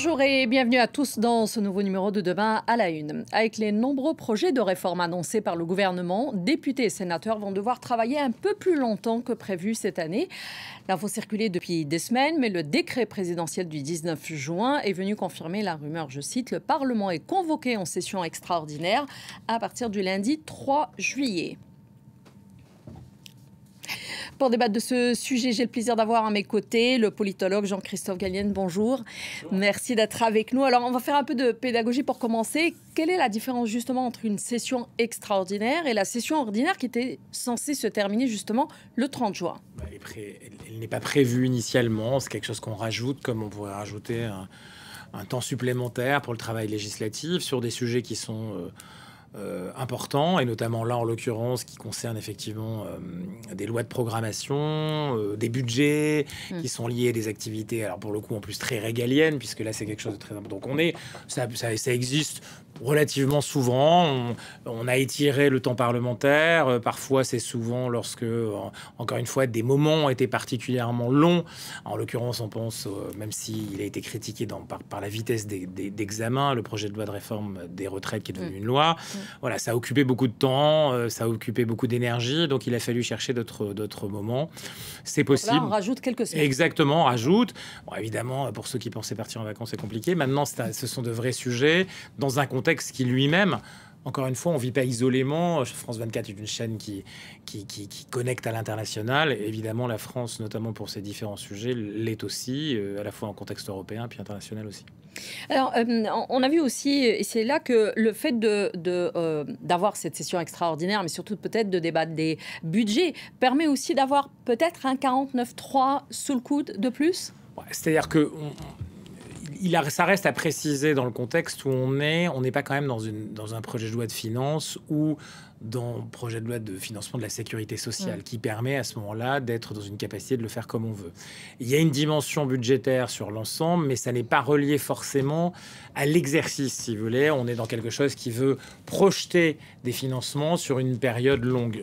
Bonjour et bienvenue à tous dans ce nouveau numéro de Demain à la Une. Avec les nombreux projets de réforme annoncés par le gouvernement, députés et sénateurs vont devoir travailler un peu plus longtemps que prévu cette année. L'info circulait depuis des semaines, mais le décret présidentiel du 19 juin est venu confirmer la rumeur, je cite, le Parlement est convoqué en session extraordinaire à partir du lundi 3 juillet. Pour débattre de ce sujet, j'ai le plaisir d'avoir à mes côtés le politologue Jean-Christophe Gallienne. Bonjour. Merci d'être avec nous. Alors, on va faire un peu de pédagogie pour commencer. Quelle est la différence justement entre une session extraordinaire et la session ordinaire qui était censée se terminer justement le 30 juin? Bah, Elle n'est pas prévue initialement. C'est quelque chose qu'on rajoute comme on pourrait rajouter un, temps supplémentaire pour le travail législatif sur des sujets qui sont... Euh, euh, important, et notamment là en l'occurrence qui concerne effectivement euh, des lois de programmation, euh, des budgets mm. qui sont liés à des activités, alors pour le coup en plus très régaliennes, puisque là c'est quelque chose de très important. Donc on est, ça, ça, ça existe relativement souvent. On, a étiré le temps parlementaire. Euh, parfois, c'est souvent lorsque, encore une fois, des moments ont été particulièrement longs. En l'occurrence, on pense, euh, même s'il a été critiqué dans, par, la vitesse d'examen, le projet de loi de réforme des retraites qui est devenu mm. une loi. Mm. Voilà, ça a occupé beaucoup de temps, euh, ça a occupé beaucoup d'énergie. Donc, il a fallu chercher d'autres moments. C'est possible. Là, on rajoute quelques semaines. Exactement, on rajoute. évidemment, pour ceux qui pensaient partir en vacances, c'est compliqué. Maintenant, ce sont de vrais sujets dans un contexte qui lui-même encore une fois, on vit pas isolément. France 24 est une chaîne qui, qui, qui, connecte à l'international. Évidemment, la France, notamment pour ces différents sujets, l'est aussi, euh, à la fois en contexte européen puis international aussi. Alors, euh, on a vu aussi, et c'est là que le fait de, euh, d'avoir cette session extraordinaire, mais surtout peut-être de débattre des budgets, permet aussi d'avoir peut-être un 49-3 sous le coude de plus? C'est-à-dire que il ça reste à préciser dans le contexte où on est. On n'est pas quand même dans, une, dans un projet de loi de finances ou dans un projet de loi de financement de la sécurité sociale qui permet à ce moment-là d'être dans une capacité de le faire comme on veut. Il y a une dimension budgétaire sur l'ensemble, mais ça n'est pas relié forcément à l'exercice, si vous voulez. On est dans quelque chose qui veut projeter des financements sur une période longue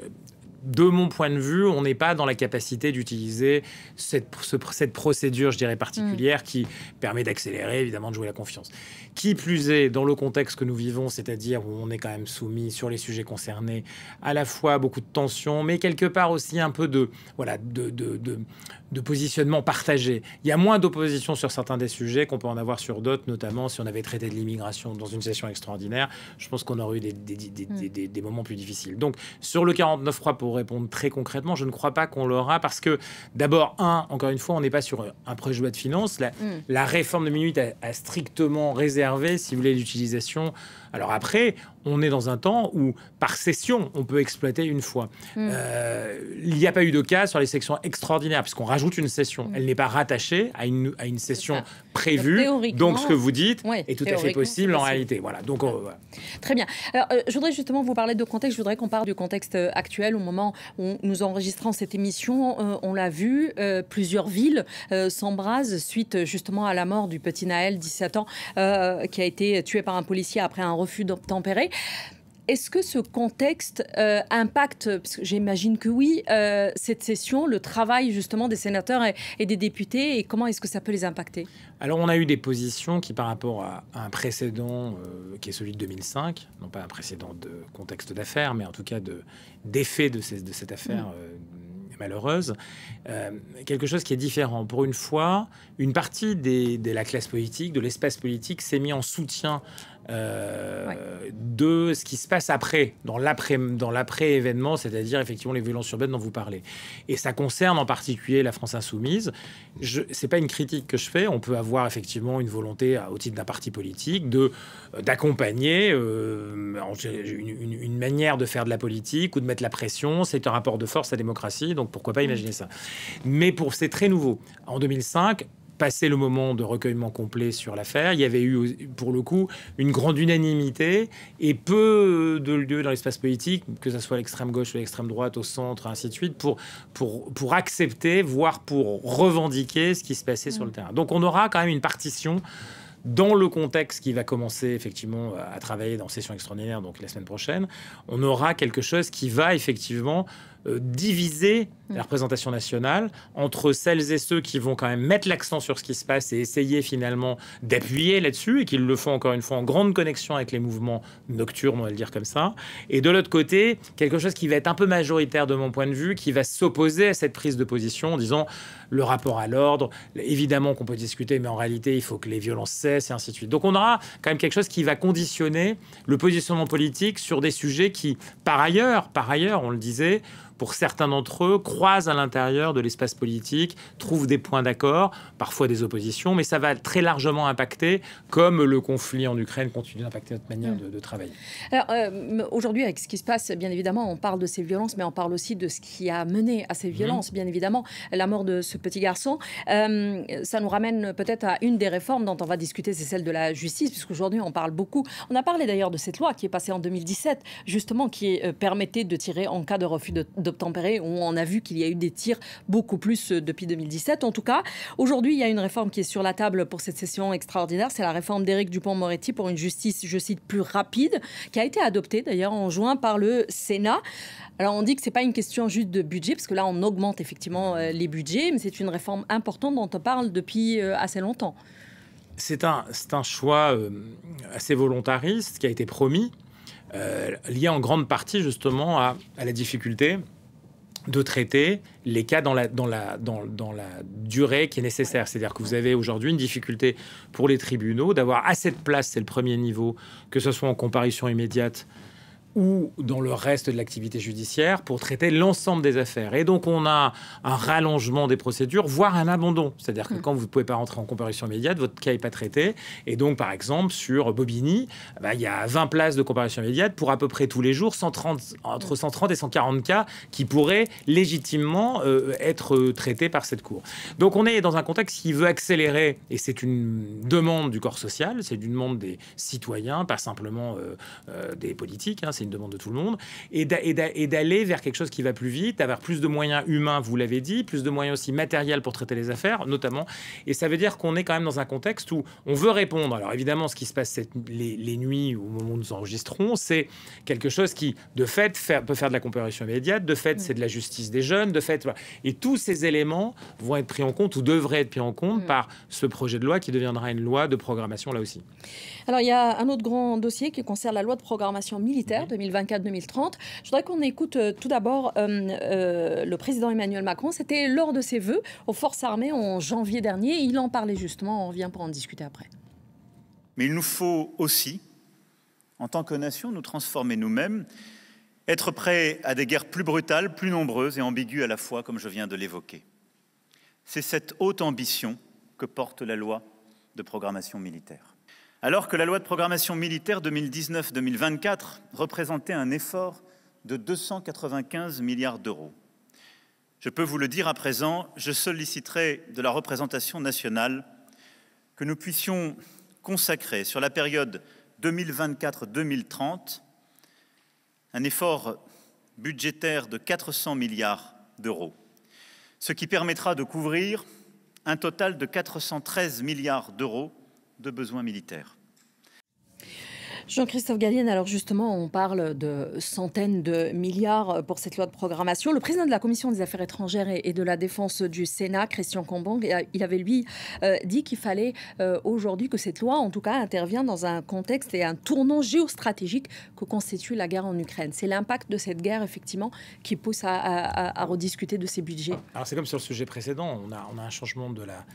de mon point de vue, on n'est pas dans la capacité d'utiliser cette, cette, procédure, je dirais, particulière mm. qui permet d'accélérer, évidemment, de jouer la confiance. Qui plus est, dans le contexte que nous vivons, c'est-à-dire où on est quand même soumis sur les sujets concernés, à la fois beaucoup de tensions, mais quelque part aussi un peu de, voilà, de, de, de, positionnement partagé. Il y a moins d'opposition sur certains des sujets qu'on peut en avoir sur d'autres, notamment si on avait traité de l'immigration dans une session extraordinaire. Je pense qu'on aurait eu des, des, des, mm. des, moments plus difficiles. Donc, sur le 49.3, pour répondre très concrètement, je ne crois pas qu'on l'aura parce que, d'abord, un, encore une fois, on n'est pas sur un projet de loi de finances. La, mm. la réforme de minute a, a strictement réservé si vous voulez, l'utilisation. Alors après, on est dans un temps où, par session, on peut exploiter une fois. Hmm. Euh, il n'y a pas eu de cas sur les sections extraordinaires, puisqu'on rajoute une session. Hmm. Elle n'est pas rattachée à une, à une session prévue. Donc, ce que vous dites est tout à fait possible en réalité. Voilà. Donc, Très bien. Alors, euh, je voudrais justement vous parler de contexte. Je voudrais qu'on parle du contexte actuel. Au moment où nous enregistrons cette émission, euh, on l'a vu, plusieurs villes s'embrasent suite justement à la mort du petit Naël, 17 ans, qui a été tué par un policier après un refus d'obtempérer. Est-ce que ce contexte euh, impacte, parce que j'imagine que oui, euh, cette session, le travail justement des sénateurs et, des députés, et comment est-ce que ça peut les impacter? Alors on a eu des positions qui par rapport à, un précédent euh, qui est celui de 2005, non pas un précédent de contexte d'affaires, mais en tout cas d'effet de, de, cette affaire. Mm. malheureuse, quelque chose qui est différent. Pour une fois, une partie de la classe politique, de l'espace politique, s'est mis en soutien euh, de ce qui se passe après, dans l'après-événement, c'est-à-dire effectivement les violences urbaines dont vous parlez. Et ça concerne en particulier la France insoumise. Ce n'est pas une critique que je fais. On peut avoir effectivement une volonté, au titre d'un parti politique, de euh, d'accompagner euh, une, une, manière de faire de la politique ou de mettre la pression. C'est un rapport de force à la démocratie, donc pourquoi pas imaginer ça. Mais pour c'est très nouveau. En 2005, passé le moment de recueillement complet sur l'affaire, il y avait eu pour le coup une grande unanimité et peu de lieux dans l'espace politique, que ce soit l'extrême gauche ou l'extrême droite, au centre, ainsi de suite, pour, pour, pour accepter, voire pour revendiquer ce qui se passait sur le mm. terrain. Donc on aura quand même une partition dans le contexte qui va commencer effectivement à travailler dans session extraordinaire, donc la semaine prochaine, on aura quelque chose qui va effectivement diviser la représentation nationale entre celles et ceux qui vont quand même mettre l'accent sur ce qui se passe et essayer finalement d'appuyer là-dessus et qu'ils le font encore une fois en grande connexion avec les mouvements nocturnes, on va le dire comme ça. Et de l'autre côté, quelque chose qui va être un peu majoritaire de mon point de vue, qui va s'opposer à cette prise de position en disant le rapport à l'ordre, évidemment qu'on peut discuter, mais en réalité, il faut que les violences cessent et ainsi de suite. Donc on aura quand même quelque chose qui va conditionner le positionnement politique sur des sujets qui, par ailleurs, par ailleurs, on le disait, pour certains d'entre eux, croisent à l'intérieur de l'espace politique, trouvent des points d'accord, parfois des oppositions, mais ça va très largement impacter, comme le conflit en Ukraine continue d'impacter notre manière de, travailler. Alors, euh, aujourd'hui, avec ce qui se passe, bien évidemment, on parle de ces violences, mais on parle aussi de ce qui a mené à ces mm. violences, bien évidemment, la mort de ce petit garçon. Euh, ça nous ramène peut-être à une des réformes dont on va discuter, c'est celle de la justice, puisqu'aujourd'hui, on parle beaucoup. On a parlé d'ailleurs de cette loi qui est passée en 2017, justement, qui euh, permettait de tirer en cas de refus de d'obtempérer. On a vu qu'il y a eu des tirs beaucoup plus euh, depuis 2017. En tout cas, aujourd'hui, il y a une réforme qui est sur la table pour cette session extraordinaire. C'est la réforme d'Éric Dupont-Moretti pour une justice, je cite, plus rapide, qui a été adoptée d'ailleurs en juin par le Sénat. Alors on dit que c'est pas une question juste de budget, parce que là on augmente effectivement euh, les budgets, mais c'est une réforme importante dont on parle depuis euh, assez longtemps. C'est un, choix assez volontariste qui a été promis, lié en grande partie justement à la difficulté de traiter les cas dans la, dans la, dans, dans la durée qui est nécessaire. C'est-à-dire que vous avez aujourd'hui une difficulté pour les tribunaux d'avoir assez de place, c'est le premier niveau, que ce soit en comparution immédiate ou dans le reste de l'activité judiciaire pour traiter l'ensemble des affaires. Et donc on a un rallongement des procédures, voire un abandon. C'est-à-dire que mm. quand vous ne pouvez pas rentrer en comparution immédiate, votre cas n'est pas traité. Et donc par exemple sur Bobigny, bah, il y a 20 places de comparution immédiate pour à peu près tous les jours, 130, entre 130 et 140 cas qui pourraient légitimement euh, être traités par cette cour. Donc on est dans un contexte qui veut accélérer, et c'est une demande du corps social, c'est une demande des citoyens, pas simplement euh, euh, des politiques. Hein, une demande de tout le monde, et d'aller vers quelque chose qui va plus vite, d'avoir plus de moyens humains, vous l'avez dit, plus de moyens aussi matériels pour traiter les affaires, notamment. Et ça veut dire qu'on est quand même dans un contexte où on veut répondre. Alors évidemment, ce qui se passe cette, les, nuits au moment où nous enregistrons, c'est quelque chose qui, de fait, peut faire de la comparution immédiate, de fait, c'est de la justice des jeunes, de fait, et tous ces éléments vont être pris en compte ou devraient être pris en compte mm. par ce projet de loi qui deviendra une loi de programmation là aussi. Alors il y a un autre grand dossier qui concerne la loi de programmation militaire 2024-2030. Je voudrais qu'on écoute euh, tout d'abord euh, euh, le président Emmanuel Macron. C'était lors de ses vœux aux forces armées en janvier dernier. Il en parlait justement. On revient pour en discuter après. Mais il nous faut aussi, en tant que nation, nous transformer nous-mêmes, être prêts à des guerres plus brutales, plus nombreuses et ambiguës à la fois, comme je viens de l'évoquer. C'est cette haute ambition que porte la loi de programmation militaire. Alors que la loi de programmation militaire 2019-2024 représentait un effort de 295 milliards d'euros. Je peux vous le dire à présent, je solliciterai de la représentation nationale que nous puissions consacrer sur la période 2024-2030 un effort budgétaire de 400 milliards d'euros, ce qui permettra de couvrir un total de 413 milliards d'euros de besoins militaires. Jean-Christophe Gallienne, alors justement, on parle de centaines de milliards pour cette loi de programmation. Le président de la Commission des Affaires étrangères et de la Défense du Sénat, Christian Cambon, il avait lui euh, dit qu'il fallait euh, aujourd'hui que cette loi, en tout cas, intervienne dans un contexte et un tournant géostratégique que constitue la guerre en Ukraine. C'est l'impact de cette guerre, effectivement, qui pousse à, rediscuter de ces budgets. Alors c'est comme sur le sujet précédent, on a, on a un changement de la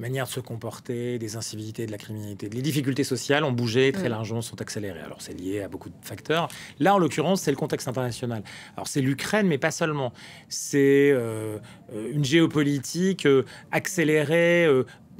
manière de se comporter, des incivilités, de la criminalité. Les difficultés sociales ont bougé très mm. largement, sont accélérées. Alors c'est lié à beaucoup de facteurs. Là, en l'occurrence, c'est le contexte international. Alors c'est l'Ukraine, mais pas seulement. C'est euh, euh, une géopolitique euh, accélérée,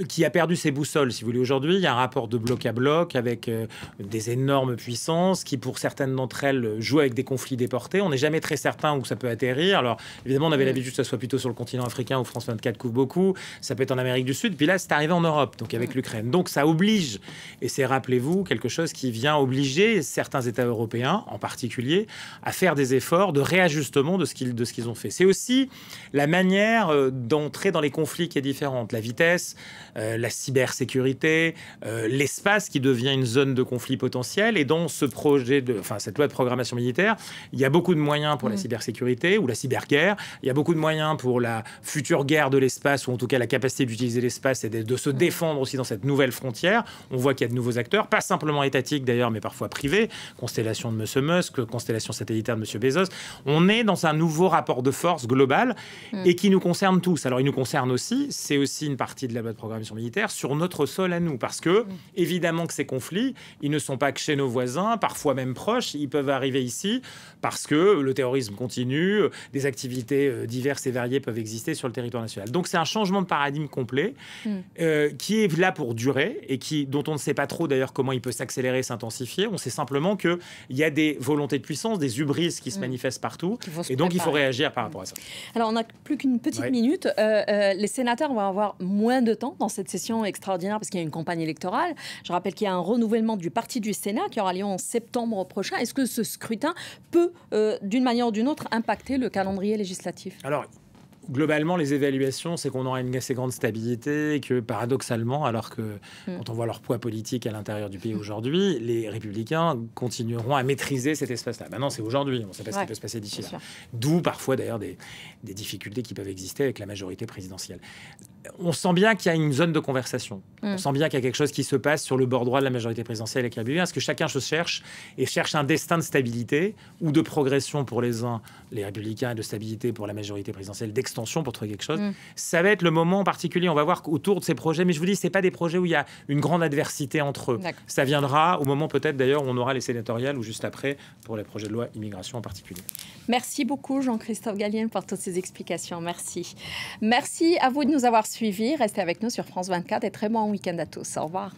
qui a perdu ses boussoles, si vous voulez. Aujourd'hui, il y a un rapport de bloc à bloc avec euh, des énormes puissances qui, pour certaines d'entre elles, jouent avec des conflits déportés. On n'est jamais très certain où ça peut atterrir. Alors, évidemment, on avait l'habitude que ça soit plutôt sur le continent africain où France 24 couvre beaucoup. Ça peut être en Amérique du Sud. Puis là, c'est arrivé en Europe, donc avec l'Ukraine. Donc, ça oblige, et c'est, rappelez-vous, quelque chose qui vient obliger certains États européens, en particulier, à faire des efforts de réajustement de ce qu'ils, de ce qu'ils ont fait. C'est aussi la manière euh, d'entrer dans les conflits qui est différente. La vitesse, la cybersécurité, l'espace qui devient une zone de conflit potentiel. Et dans ce projet de, enfin cette loi de programmation militaire, il y a beaucoup de moyens pour la mm. cybersécurité ou la cyberguerre. Il y a beaucoup de moyens pour la future guerre de l'espace ou en tout cas la capacité d'utiliser l'espace et de, se mm. défendre aussi dans cette nouvelle frontière. On voit qu'il y a de nouveaux acteurs, pas simplement étatiques d'ailleurs, mais parfois privés. Constellation de M. Musk, constellation satellitaire de M. Bezos. On est dans un nouveau rapport de force global mm. et qui nous concerne tous. Alors il nous concerne aussi, c'est aussi une partie de la loi de programmation militaire sur notre sol à nous, parce que évidemment que ces conflits, ils ne sont pas que chez nos voisins, parfois même proches, ils peuvent arriver ici parce que le terrorisme continue, des activités euh, diverses et variées peuvent exister sur le territoire national. Donc c'est un changement de paradigme complet hmm. euh, qui est là pour durer et qui, dont on ne sait pas trop d'ailleurs comment il peut s'accélérer, s'intensifier. On sait simplement qu'il y a des volontés de puissance, des hubris qui se hmm. manifestent partout et donc il faut réagir par rapport à ça. Alors on n'a plus qu'une petite minute. Euh, les sénateurs vont avoir moins de temps dans cette session extraordinaire parce qu'il y a une campagne électorale. Je rappelle qu'il y a un renouvellement du parti du Sénat qui aura lieu en septembre prochain. Est-ce que ce scrutin peut, euh, d'une manière ou d'une autre, impacter le calendrier législatif? Alors, globalement, les évaluations, c'est qu'on aura une assez grande stabilité et que paradoxalement, alors que mm. quand on voit leur poids politique à l'intérieur du pays aujourd'hui, les républicains continueront à maîtriser cet espace-là. Maintenant, c'est aujourd'hui, on ne sait pas ce qui peut se passer d'ici là. D'où parfois d'ailleurs des, des, difficultés qui peuvent exister avec la majorité présidentielle. On sent bien qu'il y a une zone de conversation. On mm. sent bien qu'il y a quelque chose qui se passe sur le bord droit de la majorité présidentielle avec les républicains, parce que chacun se cherche et cherche un destin de stabilité ou de progression pour les uns, les républicains, et de stabilité pour la majorité présidentielle, d'extension pour trouver quelque chose? Mm. Ça va être le moment en particulier. On va voir autour de ces projets. Mais je vous dis, c'est pas des projets où il y a une grande adversité entre eux. Ça viendra au moment peut-être d'ailleurs où on aura les sénatoriales ou juste après pour les projets de loi immigration en particulier. Merci beaucoup Jean-Christophe Gallien pour toutes ces explications. Merci. Merci à vous de nous avoir suivis. Restez avec nous sur France 24 et très bon week-end à tous. Au revoir.